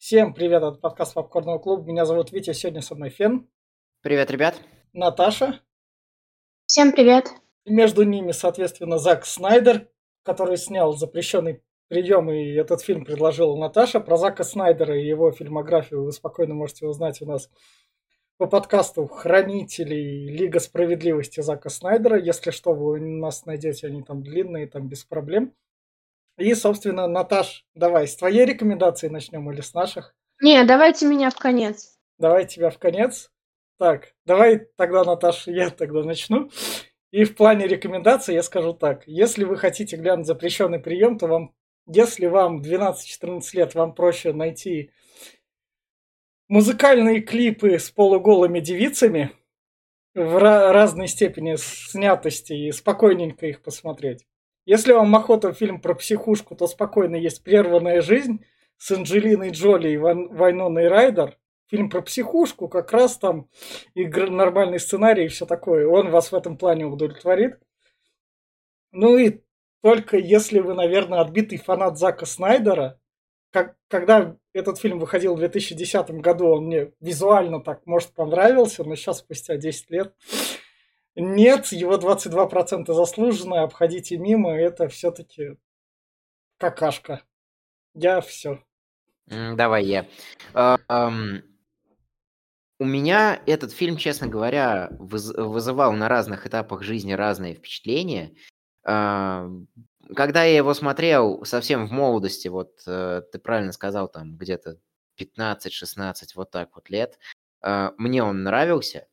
Всем привет от подкаста Попкорного клуба. Меня зовут Витя, сегодня со мной Фен. Привет, ребят. Наташа. Всем привет. И между ними, соответственно, Зак Снайдер, который снял запрещенный прием, и этот фильм предложила Наташа. Про Зака Снайдера и его фильмографию вы спокойно можете узнать у нас по подкасту «Хранителей Лига справедливости» Зака Снайдера. Если что, вы нас найдете, они там длинные, там без проблем. И, собственно, Наташ, давай, с твоей рекомендации начнем или с наших? Не, давайте меня в конец. Давай тебя в конец. Так, давай тогда, Наташ, я тогда начну. И в плане рекомендаций я скажу так. Если вы хотите глянуть запрещенный прием, то вам, если вам 12-14 лет, вам проще найти музыкальные клипы с полуголыми девицами в разной степени снятости и спокойненько их посмотреть. Если вам охота фильм про психушку, то спокойно есть «Прерванная жизнь» с Анджелиной Джоли и Вайноной Райдер. Фильм про психушку, как раз там и нормальный сценарий и все такое. Он вас в этом плане удовлетворит. Ну и только если вы, наверное, отбитый фанат Зака Снайдера, как, когда этот фильм выходил в 2010 году, он мне визуально так, может, понравился, но сейчас, спустя 10 лет, нет, его 22% заслуженно, обходите мимо, это все-таки какашка. Я все. Давай я. У меня этот фильм, честно говоря, вызывал на разных этапах жизни разные впечатления. Когда я его смотрел совсем в молодости, вот э, ты правильно сказал, там где-то 15-16, вот так вот лет, а, мне он нравился.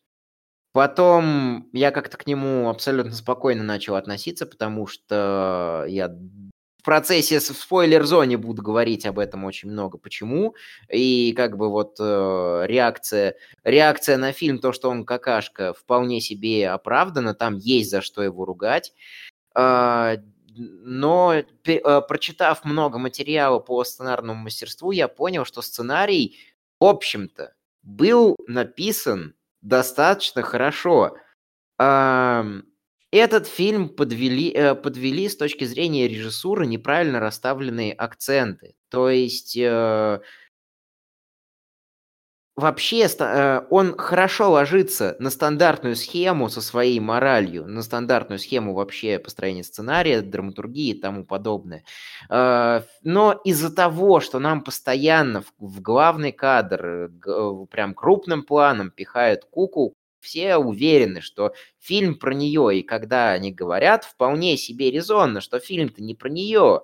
Потом я как-то к нему абсолютно спокойно начал относиться, потому что я в процессе в спойлер-зоне буду говорить об этом очень много. Почему? И как бы вот э, реакция, реакция на фильм, то, что он какашка, вполне себе оправдана, там есть за что его ругать. Э, но э, прочитав много материала по сценарному мастерству, я понял, что сценарий, в общем-то, был написан достаточно хорошо. Этот фильм подвели, э, подвели с точки зрения режиссуры неправильно расставленные акценты. То есть э, вообще э, он хорошо ложится на стандартную схему со своей моралью, на стандартную схему вообще построения сценария, драматургии и тому подобное. Э, но из-за того, что нам постоянно в главный кадр э, прям крупным планом пихают куку, все уверены, что фильм про нее, и когда они говорят, вполне себе резонно, что фильм-то не про нее.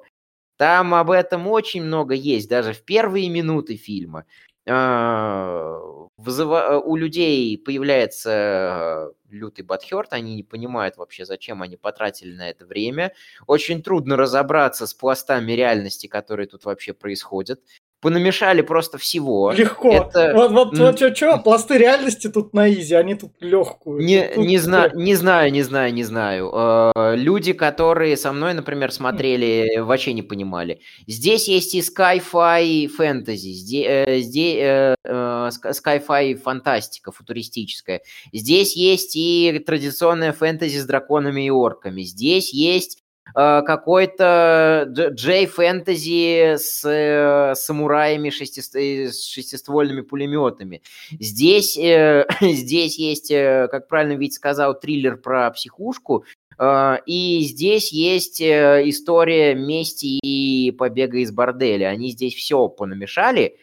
Там об этом очень много есть, даже в первые минуты фильма. А, вызыва... у людей появляется лютый бадхерт, они не понимают вообще, зачем они потратили на это время. Очень трудно разобраться с пластами реальности, которые тут вообще происходят понамешали просто всего. Легко. Это... Вот, вот, вот что, что, пласты реальности тут на изи, они тут легкую. Не, тут, не, зна... не знаю, не знаю, не знаю. Э, люди, которые со мной, например, смотрели, вообще не понимали. Здесь есть и sci-fi фэнтези, здесь, здесь э, э, sci-fi фантастика футуристическая. Здесь есть и традиционная фэнтези с драконами и орками. Здесь есть Э, какой-то Джей Фэнтези с э, самураями шести, с шестиствольными пулеметами. Здесь, э, здесь есть, как правильно Вить сказал, триллер про психушку, и здесь есть история мести и побега из борделя. Они здесь все понамешали,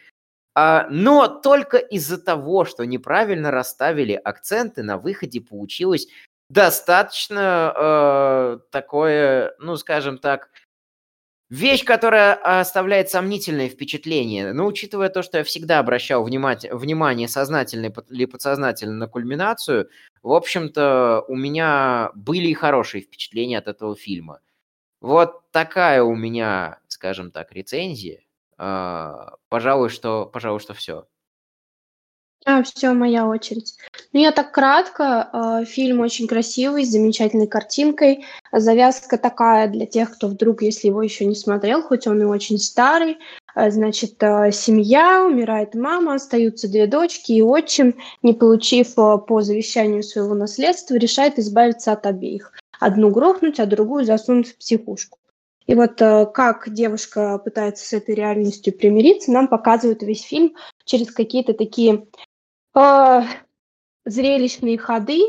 а, но только из-за того, что неправильно расставили акценты, на выходе получилось достаточно э, такое, ну, скажем так, вещь, которая оставляет сомнительное впечатление. Но учитывая то, что я всегда обращал внимание, внимание сознательно или подсознательно на кульминацию, в общем-то, у меня были и хорошие впечатления от этого фильма. Вот такая у меня, скажем так, рецензия. Э, пожалуй, что, пожалуй, что все. А, все, моя очередь. Ну, я так кратко. Э, фильм очень красивый, с замечательной картинкой. Завязка такая для тех, кто вдруг, если его еще не смотрел, хоть он и очень старый. Э, значит, э, семья, умирает мама, остаются две дочки, и отчим, не получив по завещанию своего наследства, решает избавиться от обеих. Одну грохнуть, а другую засунуть в психушку. И вот как девушка пытается с этой реальностью примириться, нам показывают весь фильм через какие-то такие зрелищные ходы.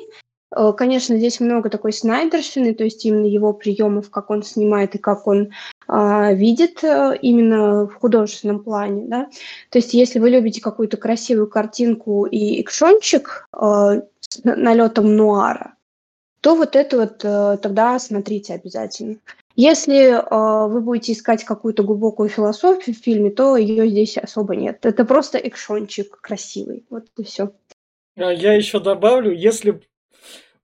Э, конечно, здесь много такой снайдерщины, то есть именно его приемов, как он снимает и как он э, видит именно в художественном плане. Да? То есть если вы любите какую-то красивую картинку и экшончик э, с налетом нуара, то вот это вот э, тогда смотрите обязательно. Если э, вы будете искать какую-то глубокую философию в фильме, то ее здесь особо нет. Это просто экшончик красивый. Вот и все. А я еще добавлю, если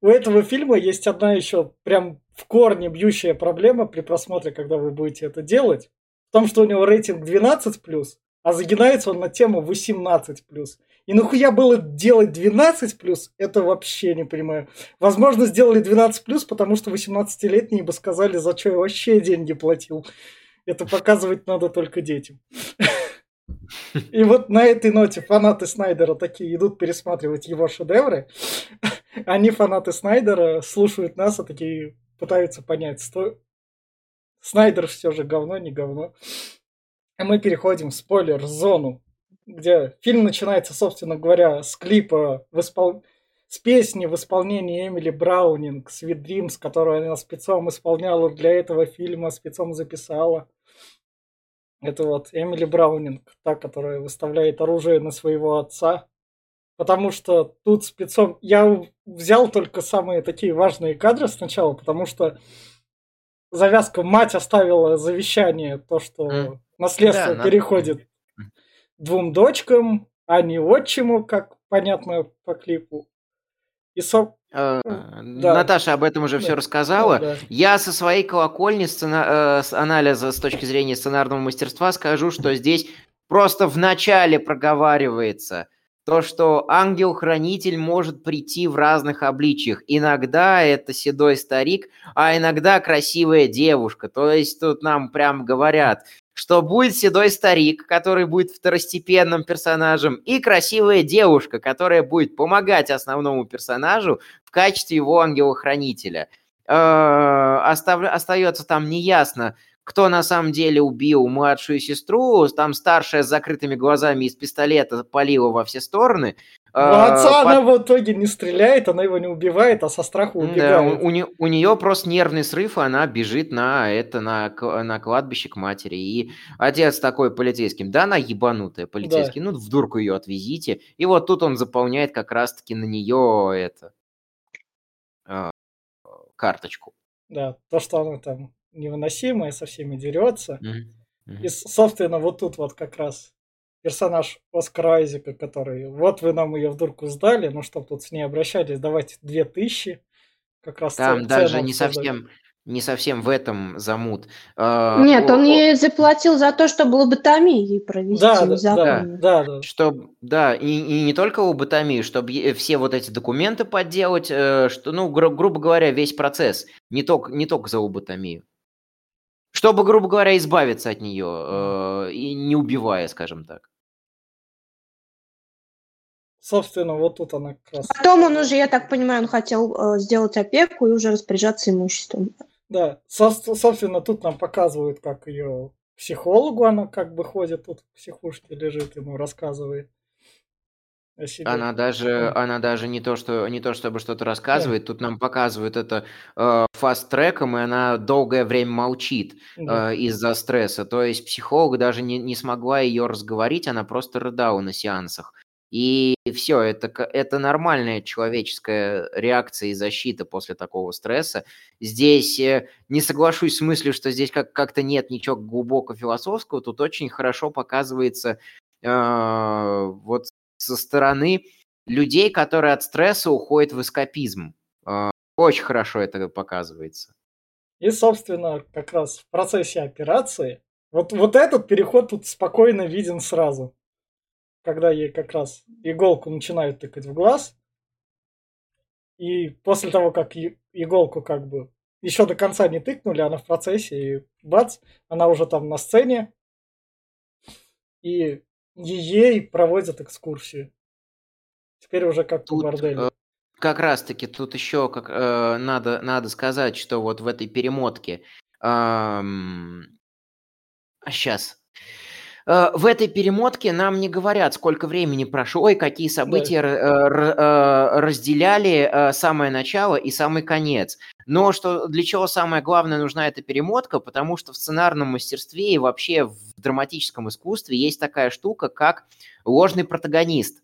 у этого фильма есть одна еще прям в корне бьющая проблема при просмотре, когда вы будете это делать, в том, что у него рейтинг 12+, а загинается он на тему 18+. И нахуя было делать 12 плюс, это вообще не понимаю. Возможно, сделали 12 плюс, потому что 18-летние бы сказали, за что я вообще деньги платил. Это показывать надо только детям. И вот на этой ноте фанаты Снайдера такие идут пересматривать его шедевры. Они, фанаты Снайдера, слушают нас, и такие пытаются понять, что Снайдер все же говно, не говно. А мы переходим в спойлер-зону где фильм начинается, собственно говоря, с клипа в испол... с песни в исполнении Эмили Браунинг «Sweet Dreams», которую она спецом исполняла для этого фильма, спецом записала. Это вот Эмили Браунинг, та, которая выставляет оружие на своего отца. Потому что тут спецом... Я взял только самые такие важные кадры сначала, потому что завязка мать оставила завещание, то, что наследство да, переходит двум дочкам, а не отчиму, как понятно по клипу. И со... Э, да. Наташа об этом уже да. все рассказала. Да, да. Я со своей колокольни сцена... э, с анализа с точки зрения сценарного мастерства скажу, что здесь просто в начале проговаривается то, что ангел-хранитель может прийти в разных обличиях. Иногда это седой старик, а иногда красивая девушка. То есть тут нам прям говорят, что будет седой старик, который будет второстепенным персонажем, и красивая девушка, которая будет помогать основному персонажу в качестве его ангела-хранителя. Э, остается там неясно, кто на самом деле убил младшую сестру, там старшая с закрытыми глазами из пистолета палила во все стороны. Ну, отца Под... она в итоге не стреляет, она его не убивает, а со страху убегает. Да, у, у, у нее просто нервный срыв, и она бежит на это на, на кладбище к матери. И отец такой полицейским, да, она ебанутая полицейский, да. ну в дурку ее отвезите. И вот тут он заполняет как раз-таки на нее это э, карточку. Да, то, что она там невыносимая, со всеми дерется. Mm-hmm. И, собственно, вот тут вот как раз персонаж Оскара Айзека, который, вот вы нам ее в дурку сдали, ну что тут с ней обращались, давайте две тысячи. Как раз Там даже не совсем, не совсем в этом замут. А, Нет, он ей заплатил за то, чтобы лоботомию провести. Да, да, да, да. Чтоб, да, и, и не только лоботомию, чтобы все вот эти документы подделать, э, что, ну, гру- грубо говоря, весь процесс, не только, не только за лоботомию. Чтобы, грубо говоря, избавиться от нее, э, и не убивая, скажем так. Собственно, вот тут она как раз... Потом он уже, я так понимаю, он хотел э, сделать опеку и уже распоряжаться имуществом. Да, со- собственно, тут нам показывают, как ее психологу она как бы ходит, тут в психушке лежит, ему рассказывает. Она даже, она даже не то, что не то чтобы что-то рассказывает, тут нам показывают это э, фаст-треком, и она долгое время молчит э, из-за стресса. То есть психолог даже не, не смогла ее разговорить, она просто рыдала на сеансах. И все, это, это нормальная человеческая реакция и защита после такого стресса. Здесь э, не соглашусь с мыслью, что здесь как- как-то нет ничего глубоко философского, тут очень хорошо показывается э, вот со стороны людей, которые от стресса уходят в эскапизм. А, очень хорошо это показывается. И, собственно, как раз в процессе операции, вот, вот этот переход тут спокойно виден сразу. Когда ей как раз иголку начинают тыкать в глаз, и после того, как иголку как бы еще до конца не тыкнули, она в процессе, и бац, она уже там на сцене, и ей проводят экскурсию. Теперь уже как тут, по борделю. Э, как раз таки тут еще как, э, надо, надо сказать, что вот в этой перемотке Сейчас. Э, в этой перемотке нам не говорят, сколько времени прошло и какие события да. Э, разделяли э, самое начало и самый конец. Но что для чего самое главное нужна эта перемотка? Потому что в сценарном мастерстве и вообще в драматическом искусстве есть такая штука, как ложный протагонист.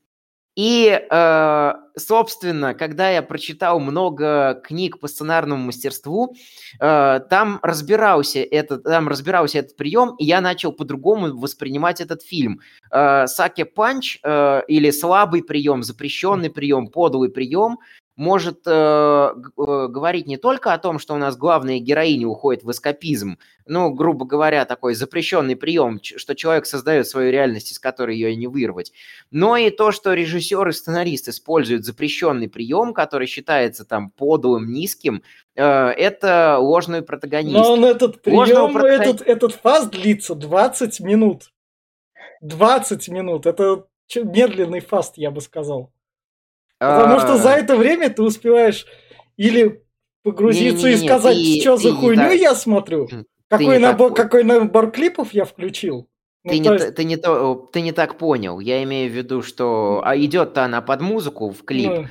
И, э, собственно, когда я прочитал много книг по сценарному мастерству, э, там разбирался этот, там разбирался этот прием, и я начал по-другому воспринимать этот фильм. Э, Саке панч или слабый прием, запрещенный прием, подлый прием может э, э, говорить не только о том, что у нас главная героиня уходит в эскапизм, ну, грубо говоря, такой запрещенный прием, что человек создает свою реальность, из которой ее не вырвать, но и то, что режиссер и сценарист используют запрещенный прием, который считается там подлым, низким, э, это ложный протагонист. Но он этот прием, протаг... этот, этот фаз длится 20 минут. 20 минут. Это медленный фаст, я бы сказал. Потому что за а. это время ты успеваешь или погрузиться и сказать, что за хуйню я смотрю, какой набор, какой набор клипов я включил. Ну, ты, не, есть... ты, не то, ты не так понял. Я имею в виду, что а идет-то она под музыку в клип, ну...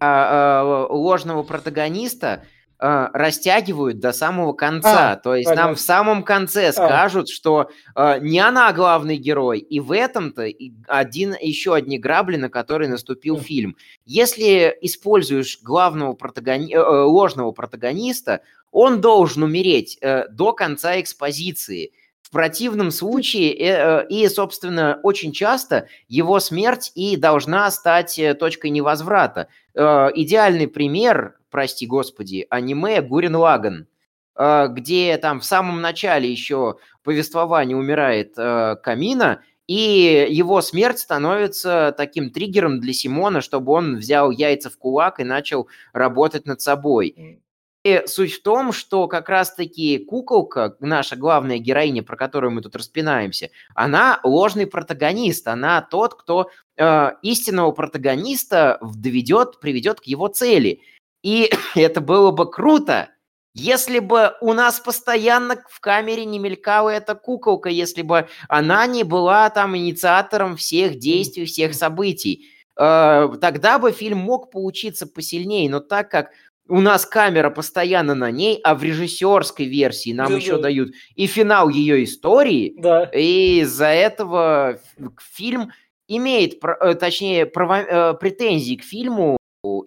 а, а, ложного протагониста э, растягивают до самого конца. А, То есть понятно. нам в самом конце а. скажут, что э, не она главный герой, и в этом-то один, еще одни грабли, на которые наступил фильм. Если используешь главного протагони... э, э ложного протагониста, он должен умереть э, до конца экспозиции. В противном случае, э, э, и, собственно, очень часто его смерть и должна стать э, точкой невозврата. Э, идеальный пример прости господи, аниме Гурин Лаган, а, где там в самом начале еще повествования умирает э, Камина, и его смерть становится таким триггером для Симона, чтобы он взял яйца в кулак и начал работать над собой. И суть в том, что как раз-таки куколка, наша главная героиня, про которую мы тут распинаемся, она ложный протагонист, она тот, кто э, истинного протагониста доведет, приведет к его цели – и это было бы круто, если бы у нас постоянно в камере не мелькала эта куколка, если бы она не была там инициатором всех действий, всех событий. Э, тогда бы фильм мог получиться посильнее, но так как у нас камера постоянно на ней, а в режиссерской версии нам да, еще да. дают и финал ее истории, да. и из-за этого фильм имеет, э, точнее, право, э, претензии к фильму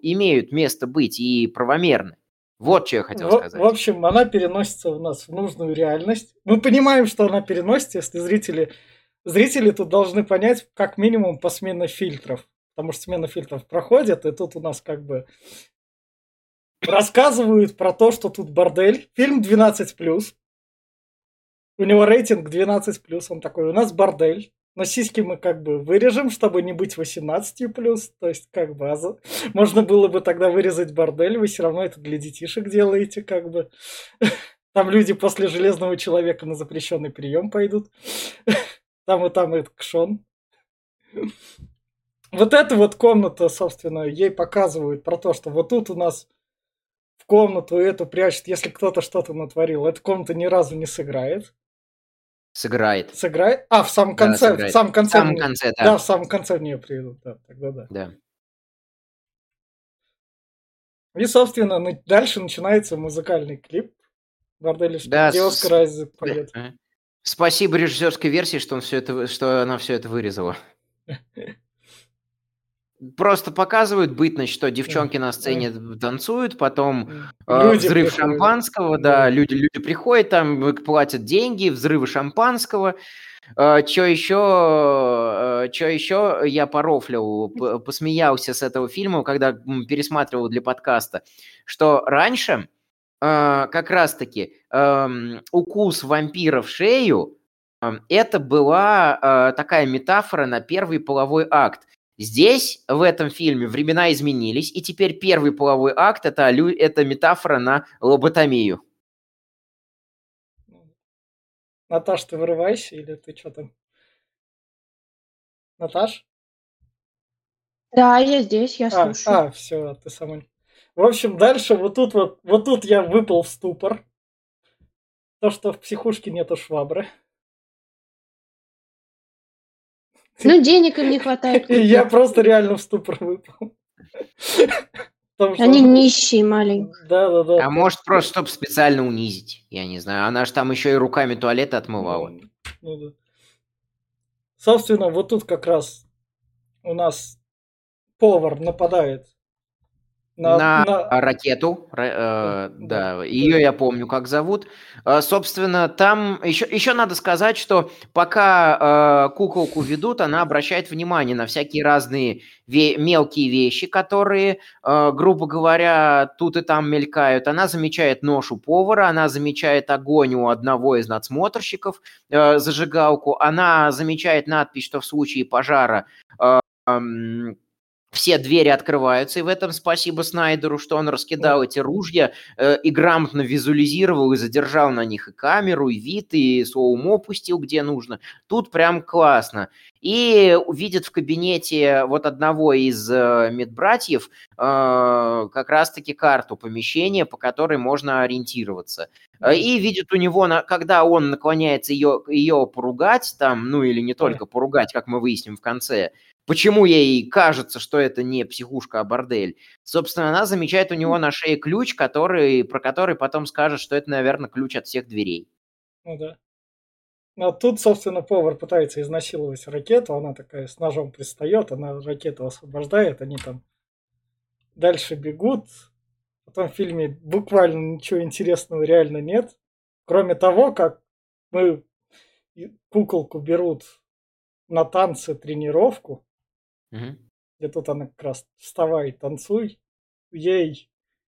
имеют место быть и правомерны. Вот что я хотел в, сказать. В общем, она переносится у нас в нужную реальность. Мы понимаем, что она переносится, если зрители... Зрители тут должны понять как минимум по смене фильтров. Потому что смена фильтров проходит, и тут у нас как бы рассказывают про то, что тут бордель. Фильм 12+. У него рейтинг 12+. Он такой, у нас бордель. Но сиськи мы как бы вырежем, чтобы не быть 18 плюс. То есть, как бы, можно было бы тогда вырезать бордель, вы все равно это для детишек делаете, как бы. Там люди после Железного Человека на запрещенный прием пойдут. Там и там и кшон. Вот эта вот комната, собственно, ей показывают про то, что вот тут у нас в комнату эту прячут, если кто-то что-то натворил. Эта комната ни разу не сыграет. Сыграет. Сыграет? А, в самом конце. Да, в самом конце. В самом конце, да. Да, в самом конце в нее приедут, да, тогда да. Да. И, собственно, дальше начинается музыкальный клип. Борделишка, да, где Оскар Айзек поет. Спасибо режиссерской версии, что, он все это, что она все это вырезала. Просто показывают бытность, что девчонки на сцене танцуют, потом э, взрыв приходят. шампанского, да, люди, люди приходят, там платят деньги, взрывы шампанского. Э, что еще, э, что еще я порофлил, посмеялся с этого фильма, когда пересматривал для подкаста, что раньше э, как раз-таки э, укус вампира в шею э, это была э, такая метафора на первый половой акт. Здесь, в этом фильме, времена изменились, и теперь первый половой акт это, это метафора на лоботомию. Наташ, ты вырывайся или ты что там? Наташ? Да, я здесь, я а, слушаю. А, все, ты сама. В общем, дальше вот тут вот, вот тут я выпал в ступор. То, что в психушке нету швабры. Ну, денег им не хватает. И я просто реально в ступор выпал. Потому что- Они нищие маленькие. Да, да, да. А может, просто, чтобы специально унизить. Я не знаю. Она же там еще и руками туалет отмывала. Ну да. Собственно, вот тут как раз у нас повар нападает На, на- ракету. ра- э, Да. ее я помню, как зовут. Э, собственно, там еще, еще надо сказать, что пока э, куколку ведут, она обращает внимание на всякие разные ве- мелкие вещи, которые, э, грубо говоря, тут и там мелькают. Она замечает нож у повара, она замечает огонь у одного из надсмотрщиков, э, зажигалку, она замечает надпись, что в случае пожара э, все двери открываются, и в этом спасибо Снайдеру, что он раскидал эти ружья э, и грамотно визуализировал и задержал на них и камеру, и вид, и соумо пустил где нужно. Тут прям классно. И увидит в кабинете вот одного из э, медбратьев э, как раз-таки карту помещения, по которой можно ориентироваться. Э, И видит у него, на- когда он наклоняется ее, ее поругать, там, ну или не только поругать, как мы выясним в конце, почему ей кажется, что это не психушка, а бордель. Собственно, она замечает у него на шее ключ, который, про который потом скажет, что это, наверное, ключ от всех дверей. Ну да. А тут, собственно, повар пытается изнасиловать ракету, она такая с ножом пристает, она ракету освобождает, они там дальше бегут. Потом в фильме буквально ничего интересного реально нет, кроме того, как мы куколку берут на танцы тренировку, Мгм. где тут она как раз вставай, танцуй. Ей,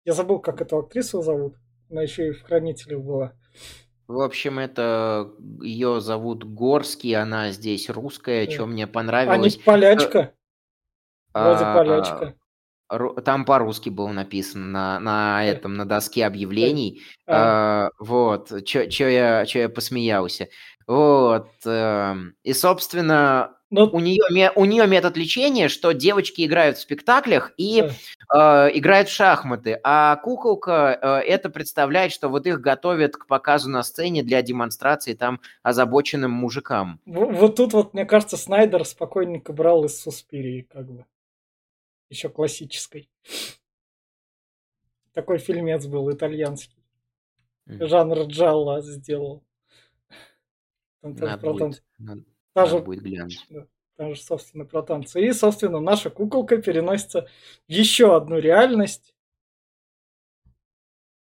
я забыл, как эту актрису зовут, она еще и в «Хранителях» была. В общем, это ее зовут Горский, она здесь русская, Да. что мне А не понравилось. полячка? Вроде а, полячка. ру- Там по-русски было написано на, на этом, на доске объявлений. А, А, вот, что я, чё я посмеялся. Вот. эм, И, собственно, ну, у нее, у нее метод лечения, что девочки играют в спектаклях и да. э, играют в шахматы, а куколка э, это представляет, что вот их готовят к показу на сцене для демонстрации там озабоченным мужикам. В- Вот тут вот, мне кажется, Снайдер спокойненько брал из Суспирии, как бы. Еще классической. Такой фильмец был итальянский. Жанр джалла сделал. Там, тоже Надо будет, танцы. надо- Даже, будет глянуть. там же, собственно, про танцы. И, собственно, наша куколка переносится в еще одну реальность.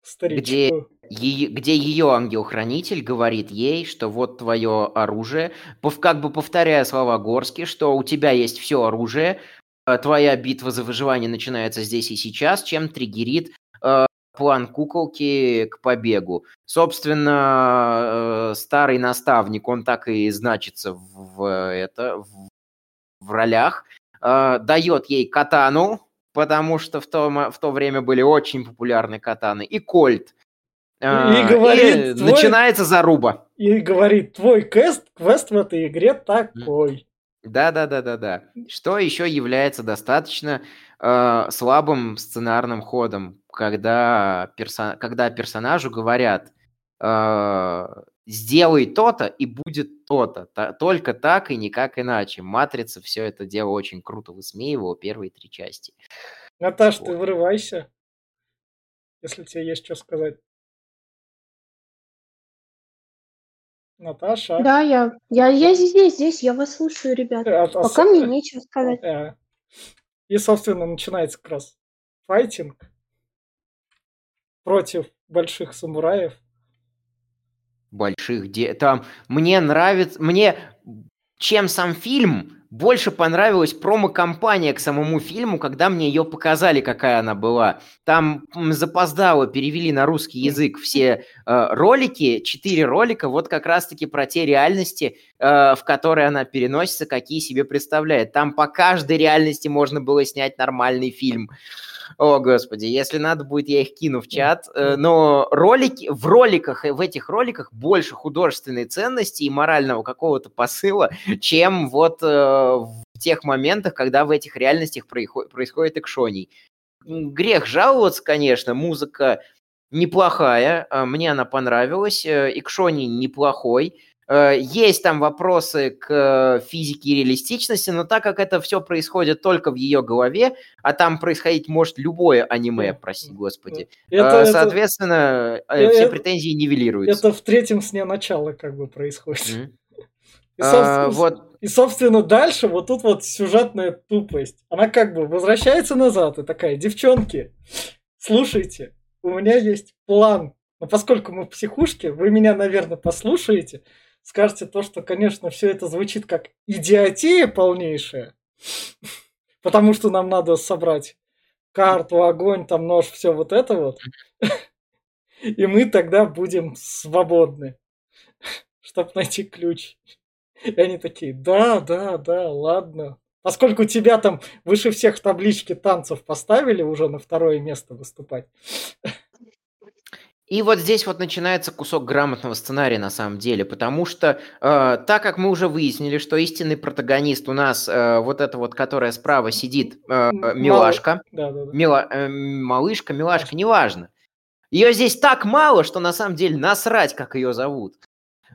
Старичку. Ее- где ее ангел-хранитель говорит ей, что вот твое оружие, как бы повторяя слова Горски, что у тебя есть все оружие, э, твоя битва за выживание начинается здесь и сейчас, чем триггерит э, план куколки к побегу. Собственно, э, старый наставник, он так и значится в, это, в, в ролях, э, дает ей катану, потому что в то, в то время были очень популярны катаны, и кольт. А, говорит, твой- начинается заруба. И говорит, твой квест, квест в этой игре такой. Да, да, да, да, да. Что еще является достаточно э, слабым сценарным ходом, когда, перso- когда персонажу говорят э, сделай то-то и будет то-то. Та- только так и никак иначе. Матрица все это дело очень круто высмеивала первые три части. Наташ, ты Вот. вырывайся, если тебе есть что сказать. Наташа? Да, я, я, я здесь, здесь, я вас слушаю, ребят. А- а Пока с- мне нечего сказать. э, И, собственно, начинается как раз файтинг против больших самураев. больших де... там мне нравится мне чем сам фильм больше понравилась промо-компания к самому фильму, когда мне ее показали, какая она была. Там запоздало перевели на русский язык все э, ролики, четыре ролика, вот как раз-таки про те реальности, э, в которые она переносится, какие себе представляет. Там по каждой реальности можно было снять нормальный фильм. О, господи, если надо будет, я их кину в чат. Э, Но ролики, в роликах, и в этих роликах больше художественной ценности и морального какого-то посыла, чем вот э, в тех моментах, когда в этих реальностях происход- происходит экшоний. Грех жаловаться, конечно, музыка неплохая, э, мне она понравилась, э, Икшони неплохой, Э, есть там вопросы к физике и реалистичности, но так как это все происходит только в ее голове, а там происходить может любое аниме, прости господи, это, соответственно, это, все претензии нивелируются. Это в третьем сне начала как бы происходит. Mm-hmm. И, собственно, а, вот. и, собственно, дальше вот тут вот сюжетная тупость. Она как бы возвращается назад и такая, девчонки, слушайте, у меня есть план. Но поскольку мы в психушке, вы меня, наверное, послушаете, скажете то, что, конечно, все это звучит как идиотия полнейшая, потому что нам надо собрать карту, огонь, там нож, все вот это вот, и мы тогда будем свободны, чтобы найти ключ. И они такие, да, да, да, ладно. Поскольку тебя там выше всех таблички танцев поставили уже на второе место выступать, и вот здесь вот начинается кусок грамотного сценария на самом деле, потому что э, так как мы уже выяснили, что истинный протагонист у нас э, вот эта вот, которая справа сидит, э, милашка, да, да, да. Мила, э, малышка, милашка, неважно. Ее здесь так мало, что на самом деле насрать, как ее зовут.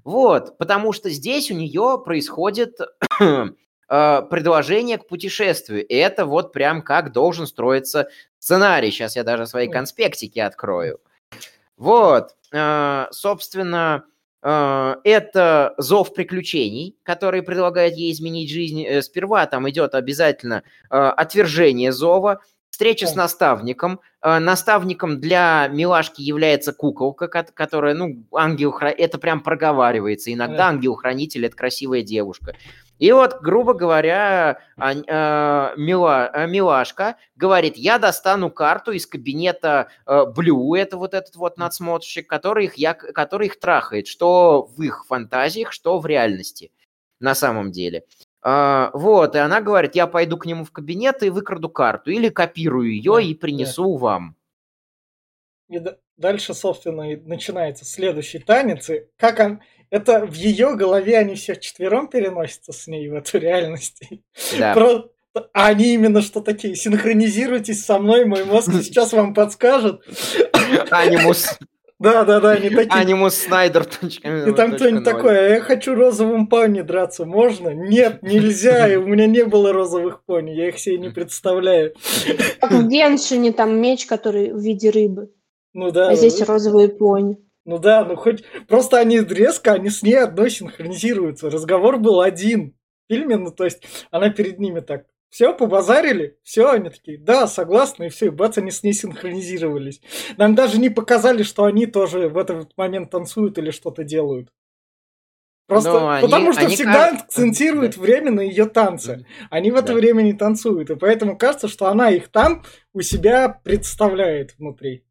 Вот, потому что здесь у нее происходит э, предложение к путешествию. И это вот прям как должен строиться сценарий. Сейчас я даже свои конспектики открою. Вот, э, собственно, э, это зов приключений, который предлагает ей изменить жизнь. Э, сперва там идет обязательно отвержение зова, встреча с наставником. Наставником для милашки является куколка, которая, ну, ангел это прям проговаривается. Иногда ангел-хранитель это красивая девушка. И вот, грубо говоря, а, а, мила, а, милашка говорит, я достану карту из кабинета Блю, это вот этот вот надсмотрщик, который их, я, который их трахает, что в их фантазиях, что в реальности на самом деле. Вот, и она говорит, я пойду к нему в кабинет и выкраду карту, или копирую ее да, и принесу да. вам. И дальше, собственно, начинается следующий танец. И как он, это в ее голове они все четвером переносятся с ней в эту реальность. Да. Про... А они именно что такие, синхронизируйтесь со мной, мой мозг сейчас вам подскажет. Анимус. Да, да, да, они такие. Анимус Снайдер. И там кто-нибудь такой, «А я хочу розовым пони драться, можно? Нет, нельзя, и у меня не было розовых пони, я их себе не представляю. Как в Геншине там меч, который в виде рыбы. Ну да. А здесь розовые пони. Ну да, ну хоть просто они резко, они с ней одной синхронизируются. Разговор был один в фильме, ну то есть она перед ними так все, побазарили, все, они такие, да, согласны, и все, и бац, они с ней синхронизировались. Нам даже не показали, что они тоже в этот момент танцуют или что-то делают. Просто Но потому они, что они всегда как... акцентируют время на ее танцы. Они в это да. время не танцуют, и поэтому кажется, что она их там у себя представляет внутри.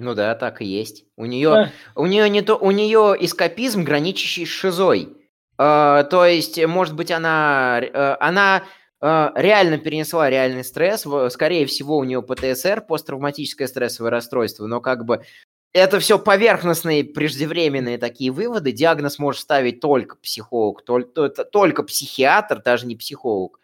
Ну да, так и есть. У нее, да. у нее не то, у нее эскапизм, граничащий с шизой. Э, то есть, может быть, она, э, она э, реально перенесла реальный стресс. Скорее всего, у нее ПТСР, посттравматическое стрессовое расстройство, но как бы это все поверхностные, преждевременные такие выводы. Диагноз может ставить только психолог, только, только психиатр, даже не психолог.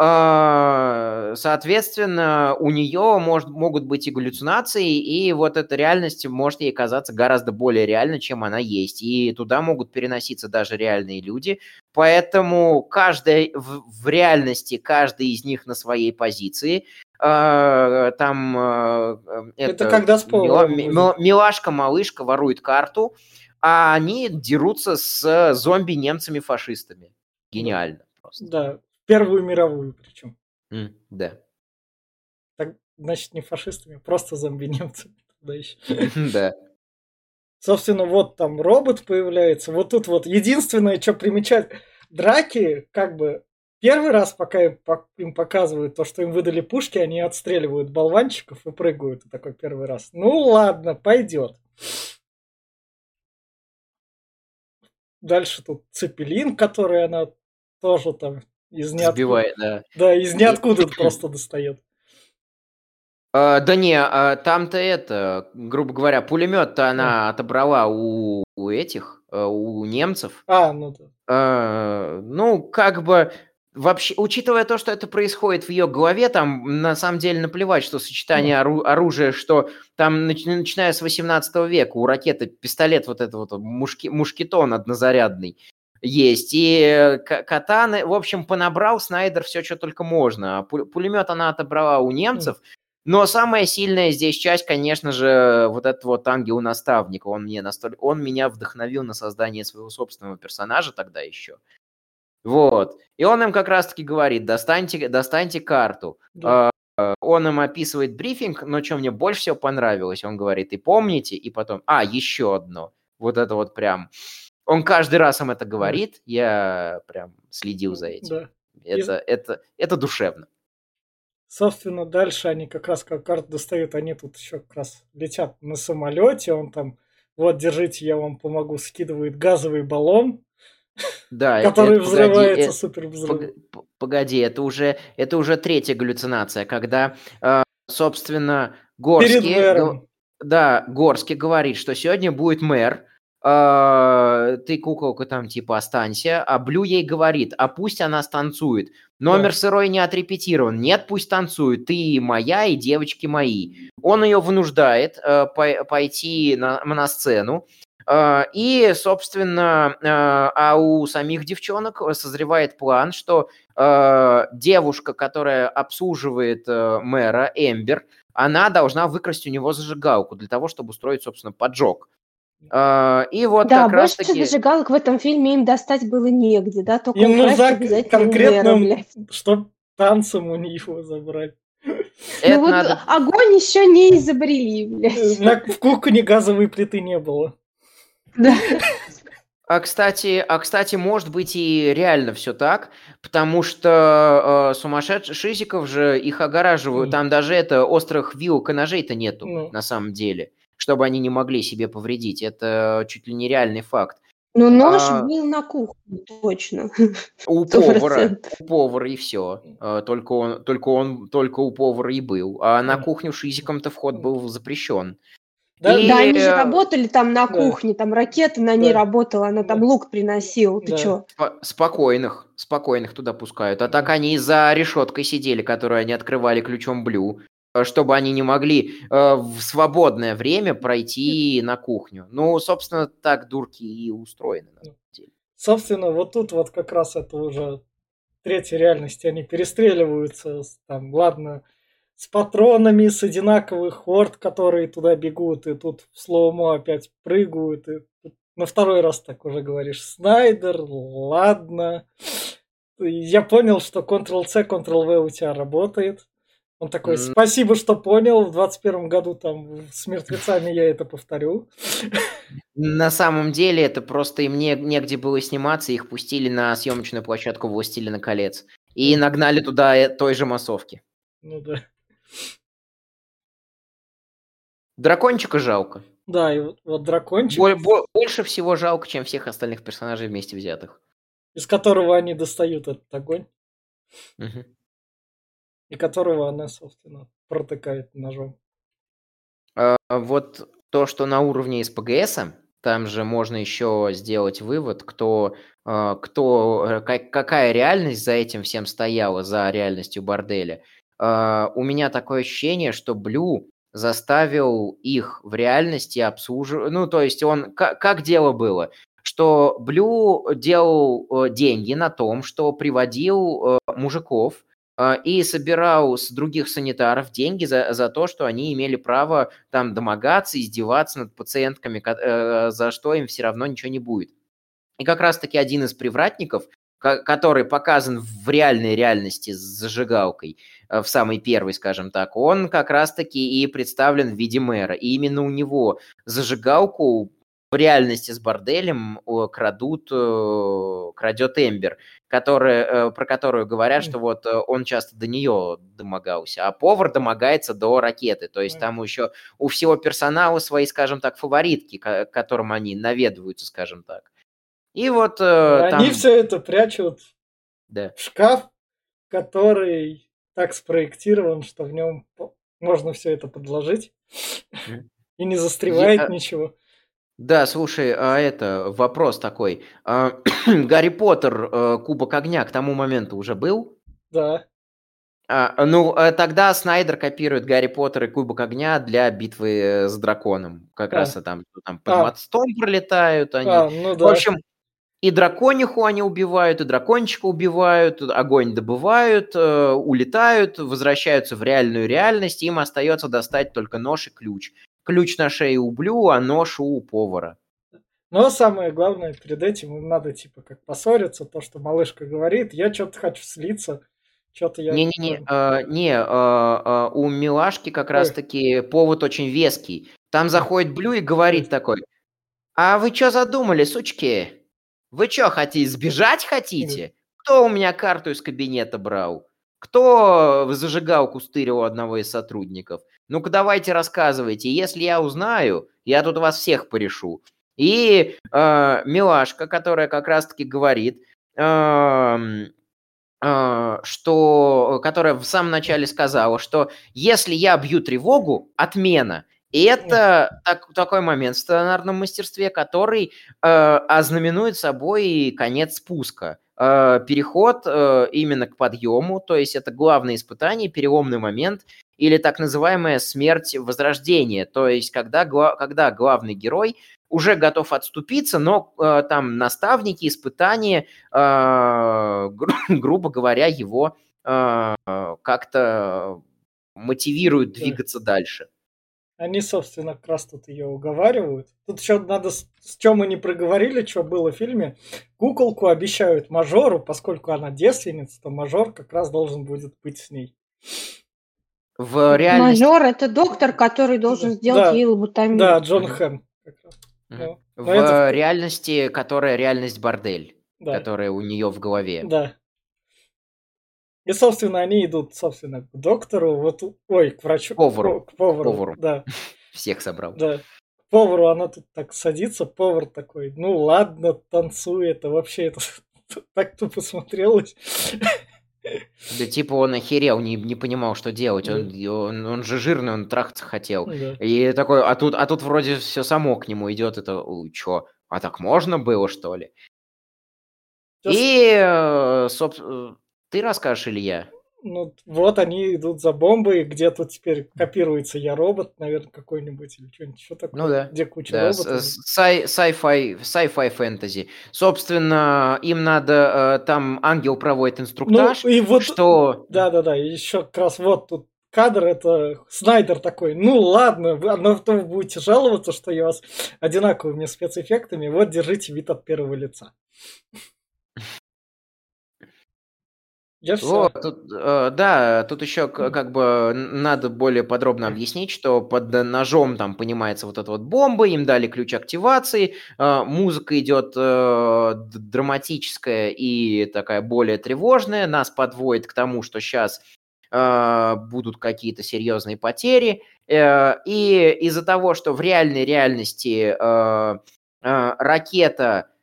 А, соответственно, у нее может, могут быть и галлюцинации, и вот эта реальность может ей казаться гораздо более реальной, чем она есть. И туда могут переноситься даже реальные люди. Поэтому каждая в, в реальности, каждый из них на своей позиции. А, там а, это, это когда. Мила, милашка, малышка ворует карту, а они дерутся с зомби-немцами-фашистами. Гениально просто. Да, Первую мировую причем. Mm, да. Так, значит, не фашистами, а просто зомби-немцами. Да. Собственно, вот там робот появляется. Вот тут вот единственное, что примечать, драки, как бы, первый раз, пока им показывают то, что им выдали пушки, они отстреливают болванчиков и прыгают. И такой первый раз. Ну ладно, пойдет. Дальше тут Цепелин, который она тоже там из ниоткуда. Сбивает, да. Да, из ниоткуда просто достает. А, да не, а, там-то это, грубо говоря, пулемет-то она отобрала у, у этих, а, у немцев. А, ну да. А, ну, как бы вообще, учитывая то, что это происходит в ее голове, там на самом деле наплевать, что сочетание ору- оружия, что там начиная с 18 века у ракеты пистолет вот это вот мушки, мушкетон однозарядный есть. И катаны, в общем, понабрал Снайдер все, что только можно. Пулемет она отобрала у немцев, но самая сильная здесь часть, конечно же, вот этот вот ангел-наставник. Он, мне настолько... он меня вдохновил на создание своего собственного персонажа тогда еще. Вот. И он им как раз-таки говорит, достаньте, достаньте карту. Да. А, он им описывает брифинг, но что мне больше всего понравилось, он говорит, и помните, и потом, а, еще одно. Вот это вот прям... Он каждый раз им это говорит, я прям следил за этим. Да. Это, и... это, это душевно. Собственно, дальше они как раз как карту достают, они тут еще как раз летят на самолете, он там, вот, держите, я вам помогу, скидывает газовый баллон, да, который это, взрывается погоди, супер взрыв. Погоди, это уже, это уже третья галлюцинация, когда, э, собственно, Горский... Да, Горский говорит, что сегодня будет мэр, ты, куколка, там типа останься, а Блю ей говорит, а пусть она станцует. Номер да. сырой не отрепетирован. Нет, пусть танцует. Ты моя и девочки мои. Он ее вынуждает э, по пойти на, на сцену. Э, и, собственно, э, а у самих девчонок созревает план, что э, девушка, которая обслуживает э, мэра, Эмбер, она должна выкрасть у него зажигалку для того, чтобы устроить, собственно, поджог. Uh, и вот да, как больше раз таки... зажигалок в этом фильме им достать было негде, да, только им нужно конкретно, чтобы танцем у него забрать. Это ну вот надо... огонь еще не изобрели, блядь. На, в кухне газовой плиты не было. Да. А кстати, а кстати, может быть и реально все так, потому что э, сумасшедших шизиков же их огораживают, mm. там даже это острых вилок и ножей-то нету mm. на самом деле чтобы они не могли себе повредить. Это чуть ли не реальный факт. Но нож а... был на кухне, точно. У повара, у повара и все. А, только он, только он, только у повара и был. А на кухню шизиком-то вход был запрещен. Да, и... да, они же работали там на кухне, да. там ракета на ней да. работала, она там лук приносила, ты да. чё? Спокойных, спокойных туда пускают. А так они за решеткой сидели, которую они открывали ключом Блю. Э, чтобы они не могли э, в свободное время пройти на кухню. Ну, собственно, так дурки и устроены на самом деле. Собственно, вот тут вот как раз это уже третья реальность. Они перестреливаются, там, ладно, с патронами, с одинаковых хорд, которые туда бегут, и тут в слоумо опять прыгают, и на второй раз так уже говоришь, Снайдер, ладно. Я понял, что Ctrl-C, Ctrl-V у тебя работает. Он такой, спасибо, что понял, в 21 году там с мертвецами я это повторю. На самом деле это просто им не, негде было сниматься, их пустили на съемочную площадку «Властелина колец» и нагнали туда э, той же массовки. Ну да. Дракончика жалко. Да, и вот, вот дракончик... Больше всего жалко, чем всех остальных персонажей вместе взятых. Из которого они достают этот огонь. Угу и которого она, собственно, протыкает ножом. А, вот то, что на уровне СПГС, там же можно еще сделать вывод, кто, а, кто, э, какая реальность за этим всем стояла, за реальностью борделя. А, у меня такое ощущение, что Блю заставил их в реальности обслуживать. Ну, то есть он... Как, как дело было? Что Блю делал э, деньги на том, что приводил э, мужиков и собирал с других санитаров деньги за, за то, что они имели право там домогаться, издеваться над пациентками, э, за что им все равно ничего не будет. И как раз-таки один из привратников, который показан в реальной реальности с зажигалкой, э, в самой первой, скажем так, он как раз-таки и представлен в виде мэра. И именно у него зажигалку в реальности с борделем крадут, э, крадет Эмбер, которая, э, про которую говорят, что вот э, он часто до нее домогался, а повар домогается до ракеты. То есть там еще у всего персонала свои, скажем так, фаворитки, к которым они наведываются, скажем так. И вот Они там... все это прячут да. в шкаф, который так спроектирован, что в нем можно все это подложить и не застревает Я... ничего. Да, слушай, а это вопрос такой. А, Гарри Поттер, э, Кубок огня к тому моменту уже был? Да. А, ну, э, тогда Снайдер копирует Гарри Поттер и Кубок огня для битвы э, с драконом. Как А. раз там, там под А. мостом пролетают они. А, ну В да. общем, и дракониху они убивают, и дракончика убивают, огонь добывают, э, улетают, возвращаются в реальную реальность, им остается достать только нож и ключ. Ключ на шее у Блю, а нож у повара. Но самое главное, перед этим им надо, типа, как поссориться, то, что малышка говорит, я что-то хочу слиться, что-то я... Не-не-не, э, не, э, э, у Милашки как раз-таки повод очень веский. Там заходит Блю и говорит такой, а вы что задумали, сучки? Вы что, хотите, сбежать хотите? Кто у меня карту из кабинета брал? Кто зажигалку стырил у одного из сотрудников? Ну-ка давайте рассказывайте. Если я узнаю, я тут вас всех порешу. И э, Милашка, которая как раз-таки говорит, эм, э, что, которая в самом начале сказала, что если я бью тревогу, отмена. И это так- такой момент в сценарном мастерстве, который э, ознаменует собой конец спуска. Э, переход э, именно к подъему, то есть это главное испытание, переломный момент, или так называемая смерть возрождения, то есть когда, гла- когда главный герой уже готов отступиться, но э, там наставники, испытания, э, гру- грубо говоря, его э, как-то мотивируют Да. двигаться дальше. Они, собственно, как раз тут ее уговаривают. Тут еще надо, с с чем мы не проговорили, что было в фильме. Куколку обещают мажору, поскольку она девственница, то мажор как раз должен будет быть с ней. В реальности... Мажор это доктор, который должен сделать Да. ей лоботомию. Да, Джон. Хэм. как раз. Мгм. Ну, В это- реальности, которая реальность бордель, Да, которая у нее в голове. да. И, собственно, они идут, собственно, к доктору, вот, у- ой, к врачу. Повару. К повару, Повару. да. Всех собрал. Да. К повару она тут так садится, повар такой, ну ладно, танцуй, это вообще это так тупо смотрелось. Да типа он охерел, не, не понимал, что делать. Он, он, он же жирный, он трахаться хотел. Да. И такой, а тут, а тут вроде все само к нему идет. Это, «Ой, чё, а так можно было, что ли? Сейчас- И, э, собс- э, ты расскажешь или я? Ну, вот они идут за бомбой, где тут теперь копируется я робот, наверное, какой-нибудь или что-нибудь еще такое. Ну да. Где куча Да, роботов. sci-fi, sci-fi фэнтези. Собственно, им надо, э, там ангел проводит Ну, инструктаж, и вот, что... да, да, да, еще как раз вот тут кадр, это Снайдер такой, ну ладно, вы, но то вы будете жаловаться, что я вас одинаковыми спецэффектами, вот держите вид от первого лица. Я все. Вот, тут, э, да, тут еще как бы надо более подробно объяснить, что под ножом там понимается вот эта вот бомба, им дали ключ активации, э, музыка идет э, драматическая и такая более тревожная, нас подводит к тому, что сейчас будут какие-то серьезные потери, э, и из-за того, что в реальной реальности э, э, ракета э,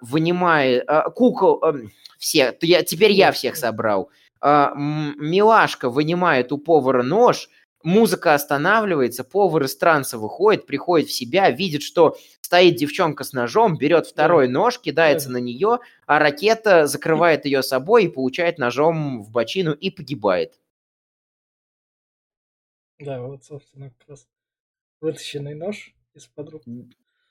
вынимает э, кукол, эм, все, я, теперь я всех собрал. А, Милашка вынимает у повара нож, музыка останавливается, повар из транса выходит, приходит в себя, видит, что стоит девчонка с ножом, берет второй нож, кидается Да. на нее, а ракета закрывает ее собой и получает ножом в бочину и погибает. Да, вот, собственно, как раз вытащенный нож из-под рук.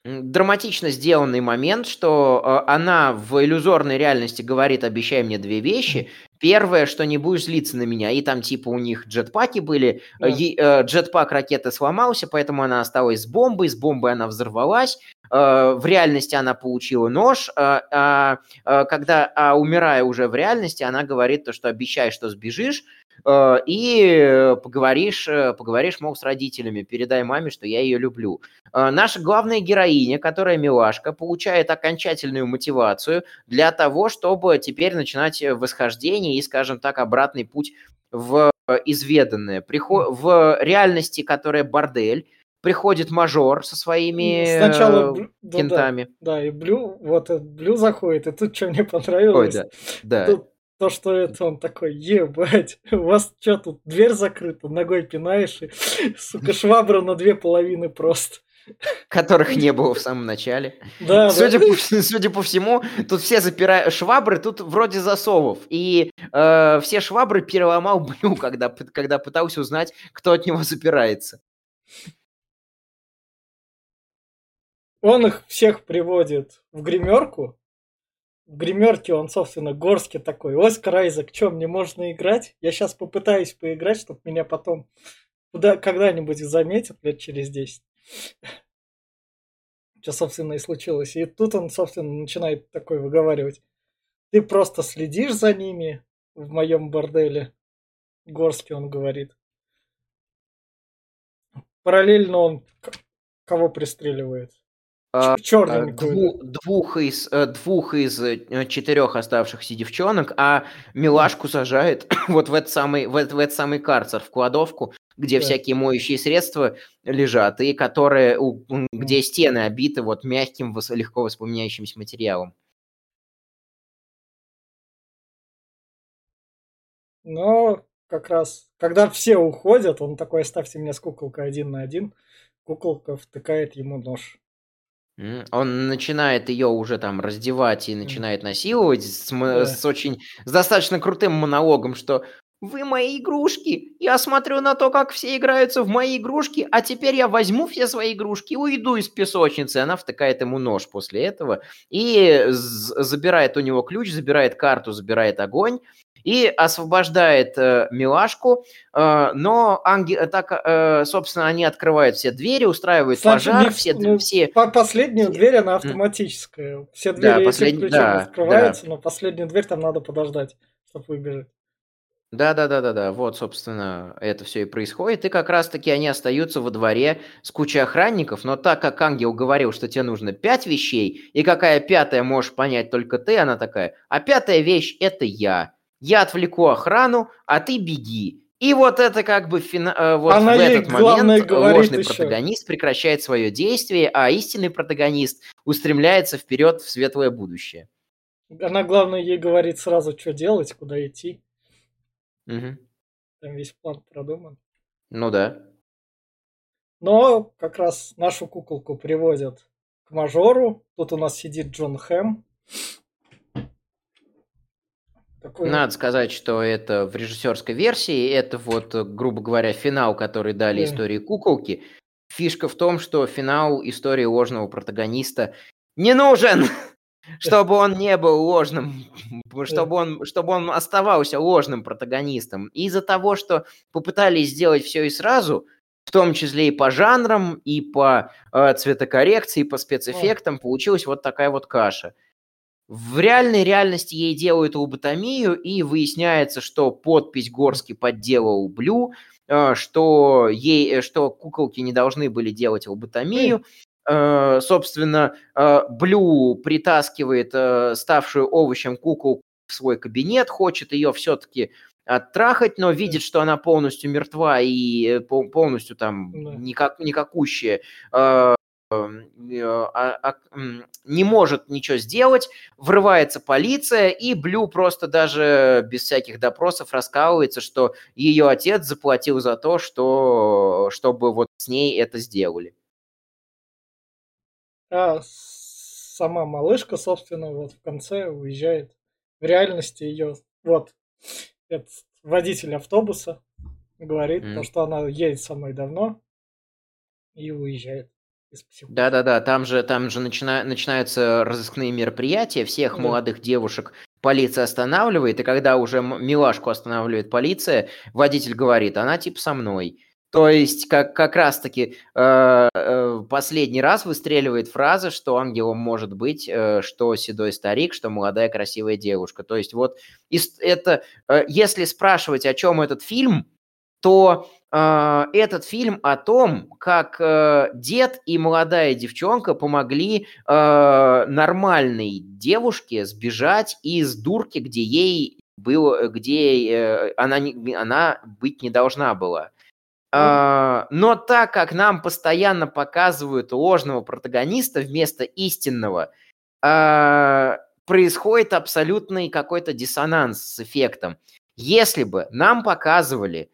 Драматично сделанный момент, что э, она в иллюзорной реальности говорит, обещай мне две вещи. Первое, что не будешь злиться на меня. И там типа у них джетпаки были. Да. Э, э, Джетпак ракеты сломался, поэтому она осталась с бомбой. С бомбой она взорвалась. Э, В реальности она получила нож. э, А а, когда, а умирая уже в реальности, она говорит то, что обещай, что сбежишь. Э, И поговоришь, э, поговоришь, мол, с родителями, передай маме, что я ее люблю. Э, Наша главная героиня, которая милашка, получает окончательную мотивацию для того, чтобы теперь начинать восхождение и, скажем так, обратный путь в изведанное. Прихо- В реальности, которая бордель, приходит мажор со своими Сначала э, Блю- да, да, кентами. Да, и Блю, вот Блю заходит, и тут что мне понравилось, Ой, да, да. тут то, что это он такой, ебать, у вас что тут, дверь закрыта, ногой пинаешь, и, сука, швабра на две половины просто. которых не было в самом начале. Да, судя, да. По, судя по всему, тут все запирают... Швабры тут вроде засовов. И э, все швабры переломал Блю, когда, когда пытался узнать, кто от него запирается. Он их всех приводит в гримерку. В гримерке он, собственно, горский такой. Оскар Айзек, что, мне можно играть? Я сейчас попытаюсь поиграть, чтобы меня потом куда, когда-нибудь заметят лет через 10. Что, собственно, и случилось. И тут он, собственно, начинает такой выговаривать. Ты просто следишь за ними в моем борделе. Горский он говорит. Параллельно он кого пристреливает? Черненькую. Двух, двух из, э, двух из э, четырех оставшихся девчонок, а милашку сажает вот в этот самый, в этот, в этот самый карцер, в кладовку, где да. всякие моющие средства лежат, и которые, где стены обиты вот мягким, легко воспламеняющимся материалом. Но как раз, когда все уходят, он такой, оставьте меня с куколкой один на один, куколка втыкает ему нож. Он начинает ее уже там раздевать и начинает насиловать с, да. с очень с достаточно крутым монологом, что вы мои игрушки. Я смотрю на то, как все играются в мои игрушки, а теперь я возьму все свои игрушки и уйду из песочницы. Она втыкает ему нож после этого и забирает у него ключ, забирает карту, забирает огонь и освобождает э, милашку, э, но анги... Э, так, э, собственно, они открывают все двери, устраивают Значит, пожар, не... все, ну, все... Последнюю все... дверь, она автоматическая. Все двери да, послед... ключом да, открываются, да. но последнюю дверь там надо подождать, чтобы выбежать. Да, да, да, да, да. Вот, собственно, это все и происходит. И как раз-таки они остаются во дворе с кучей охранников, но так как ангел говорил, что тебе нужно пять вещей, и какая пятая можешь понять только ты, она такая, а пятая вещь это я я отвлеку охрану, а ты беги. И вот это как бы фина... Э, вот Она в этот момент ложный еще. протагонист прекращает свое действие, а истинный протагонист устремляется вперед в светлое будущее. Она, главное, ей говорит сразу, что делать, куда идти. Угу. Там весь план продуман. Ну да. Но как раз нашу куколку приводят к мажору. Тут у нас сидит Джон Хэм. Такой... Надо сказать, что это в режиссерской версии, это вот, грубо говоря, финал, который дали да. истории куколки. Фишка в том, что финал истории ложного протагониста не нужен, чтобы он не был ложным, чтобы он, чтобы он оставался ложным протагонистом. Из-за того, что попытались сделать все и сразу, в том числе и по жанрам, и по э, цветокоррекции, и по спецэффектам, получилась вот такая вот каша. В реальной реальности ей делают лоботомию, и выясняется, что подпись Горский подделал Блю, э, что, ей, э, что куколки не должны были делать лоботомию. Mm. Собственно, Блю притаскивает ставшую овощем куколку в свой кабинет, хочет ее все-таки оттрахать, но видит, что она полностью мертва и полностью там никак, никакущая, не может ничего сделать, врывается полиция, и Блю просто даже без всяких допросов раскалывается, что ее отец заплатил за то, что, чтобы вот с ней это сделали. А сама малышка, собственно, вот в конце уезжает. В реальности ее, вот, этот водитель автобуса говорит, mm. то, что она едет со мной давно и уезжает. Да-да-да, там же, там же начина... начинаются разыскные мероприятия, всех да. молодых девушек полиция останавливает, и когда уже милашку останавливает полиция, водитель говорит, она типа со мной. То есть как, как раз-таки э, э, последний раз выстреливает фраза, что ангелом может быть, э, что седой старик, что молодая красивая девушка. То есть вот это, э, если спрашивать, о чем этот фильм, то э, этот фильм о том, как э, дед и молодая девчонка помогли э, нормальной девушке сбежать из дурки, где ей было, где э, она, она быть не должна была. Uh, но так как нам постоянно показывают ложного протагониста вместо истинного, uh, происходит абсолютный какой-то диссонанс с эффектом. Если бы нам показывали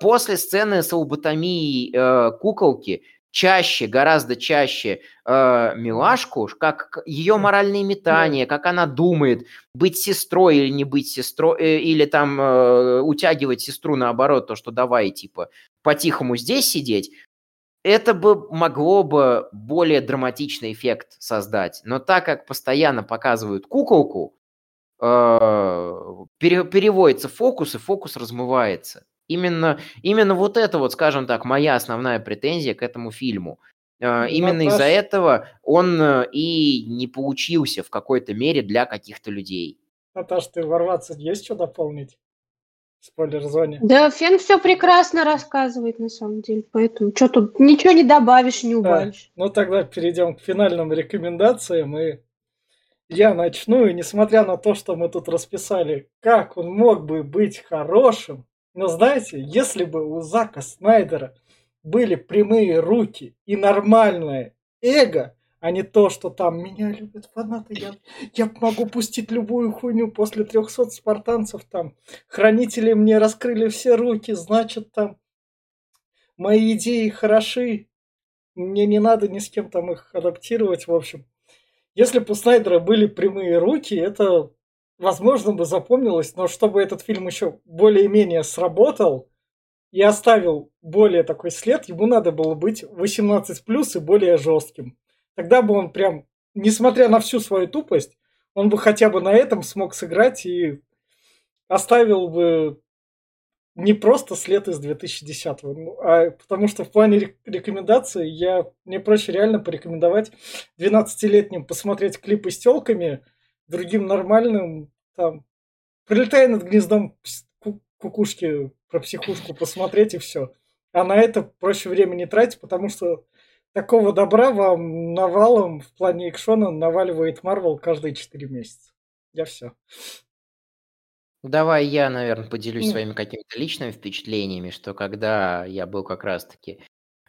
После сцены с лоботомией э, куколки чаще, гораздо чаще э, милашку, как ее моральные метания, как она думает, быть сестрой или не быть сестрой, э, или там э, утягивать сестру наоборот, то, что давай, типа, по-тихому здесь сидеть, это бы могло бы более драматичный эффект создать. Но так как постоянно показывают куколку, э, пере, переводится фокус, и фокус размывается. Именно, именно вот это вот, скажем так, моя основная претензия к этому фильму. Э, ну, именно из-за этого он э, и не получился в какой-то мере для каких-то людей. Наташ, ты ворваться есть что дополнить? спойлер-зоне. Да, Фен все прекрасно рассказывает, на самом деле. Поэтому что тут ничего не добавишь, не убавишь. Да. Ну тогда перейдем к финальным рекомендациям. И я начну. И несмотря на то, что мы тут расписали, как он мог бы быть хорошим, но знаете, если бы у Зака Снайдера были прямые руки и нормальное эго, а не то, что там меня любят фанаты, я, я могу пустить любую хуйню после 300 спартанцев, там, хранители мне раскрыли все руки, значит, там, мои идеи хороши, мне не надо ни с кем там их адаптировать, в общем. Если бы у Снайдера были прямые руки, это, возможно, бы запомнилось, но чтобы этот фильм еще более-менее сработал и оставил более такой след, ему надо было быть 18+, и более жестким. Тогда бы он прям, несмотря на всю свою тупость, он бы хотя бы на этом смог сыграть и оставил бы не просто след из 2010-го, ну, а потому что в плане рекомендаций я, мне проще реально порекомендовать 12-летним посмотреть клипы с телками, другим нормальным, там, прилетая над гнездом кукушки про психушку посмотреть и все. А на это проще времени тратить, потому что такого добра вам навалом в плане экшона наваливает Марвел каждые 4 месяца. Я все. Давай я, наверное, поделюсь своими какими-то личными впечатлениями, что когда я был как раз-таки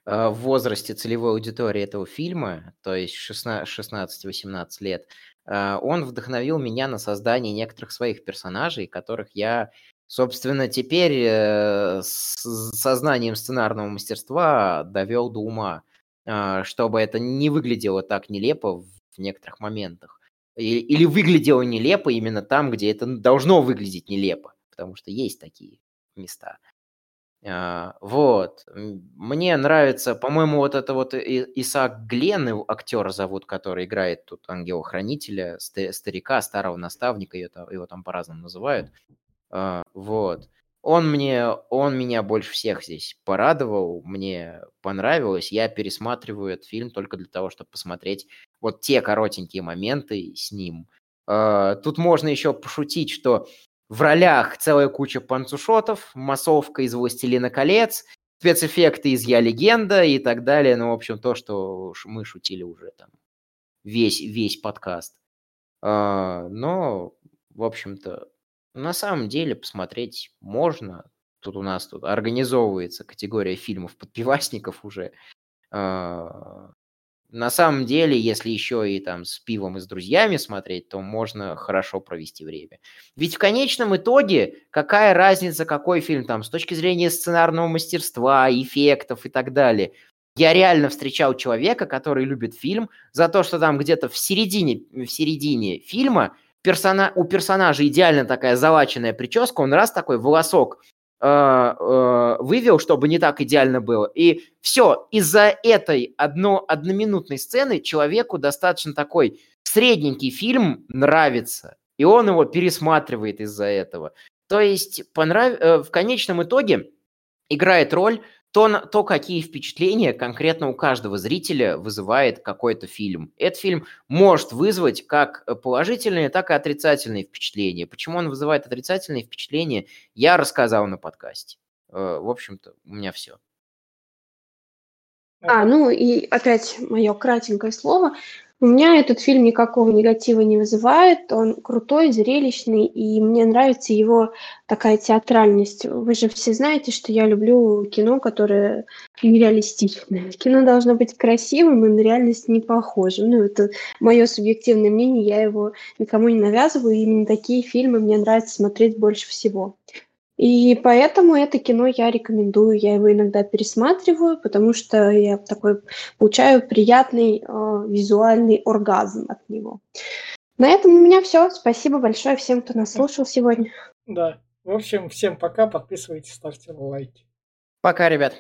э, в возрасте целевой аудитории этого фильма, то есть 16-18 лет, он вдохновил меня на создание некоторых своих персонажей, которых я, собственно, теперь э, с сознанием сценарного мастерства довел до ума. А, чтобы это не выглядело так нелепо в некоторых моментах. Или выглядело нелепо именно там, где это должно выглядеть нелепо, потому что есть такие места. А, вот. Мне нравится, по-моему, вот это вот Исаак Глен, актера зовут, который играет тут ангела-хранителя, старика, старого наставника, его там по-разному называют. А, вот. Он мне, он меня больше всех здесь порадовал, мне понравилось. Я пересматриваю этот фильм только для того, чтобы посмотреть вот те коротенькие моменты с ним. А, тут можно еще пошутить, что в ролях целая куча панцушотов, массовка из «Властелина колец», спецэффекты из «Я легенда» и так далее. Ну, в общем, то, что мы шутили уже там весь, весь подкаст. А, но, в общем-то, на самом деле посмотреть можно. Тут у нас тут организовывается категория фильмов подпивасников уже. На самом деле, если еще и там с пивом и с друзьями смотреть, то можно хорошо провести время. Ведь в конечном итоге, какая разница, какой фильм там, с точки зрения сценарного мастерства, эффектов и так далее. Я реально встречал человека, который любит фильм за то, что там где-то в середине, в середине фильма персона... у персонажа идеально такая залаченная прическа, он раз такой волосок вывел, чтобы не так идеально было. И все, из-за этой одно, одноминутной сцены человеку достаточно такой средненький фильм нравится. И он его пересматривает из-за этого. То есть понрав... Э, в конечном итоге играет роль то, то, какие впечатления конкретно у каждого зрителя вызывает какой-то фильм. Этот фильм может вызвать как положительные, так и отрицательные впечатления. Почему он вызывает отрицательные впечатления, я рассказал на подкасте. Э, в общем-то, у меня все. А, ну и опять мое кратенькое слово. У меня этот фильм никакого негатива не вызывает, он крутой, зрелищный, и мне нравится его такая театральность. Вы же все знаете, что я люблю кино, которое нереалистичное. Кино должно быть красивым и на реальность не похожим. Ну, это мое субъективное мнение, я его никому не навязываю, и именно такие фильмы мне нравится смотреть больше всего. И поэтому это кино я рекомендую. Я его иногда пересматриваю, потому что я такой получаю приятный э, визуальный оргазм от него. На этом у меня все. Спасибо большое всем, кто нас слушал сегодня. Да. В общем, всем пока. Подписывайтесь, ставьте лайки. Пока, ребят.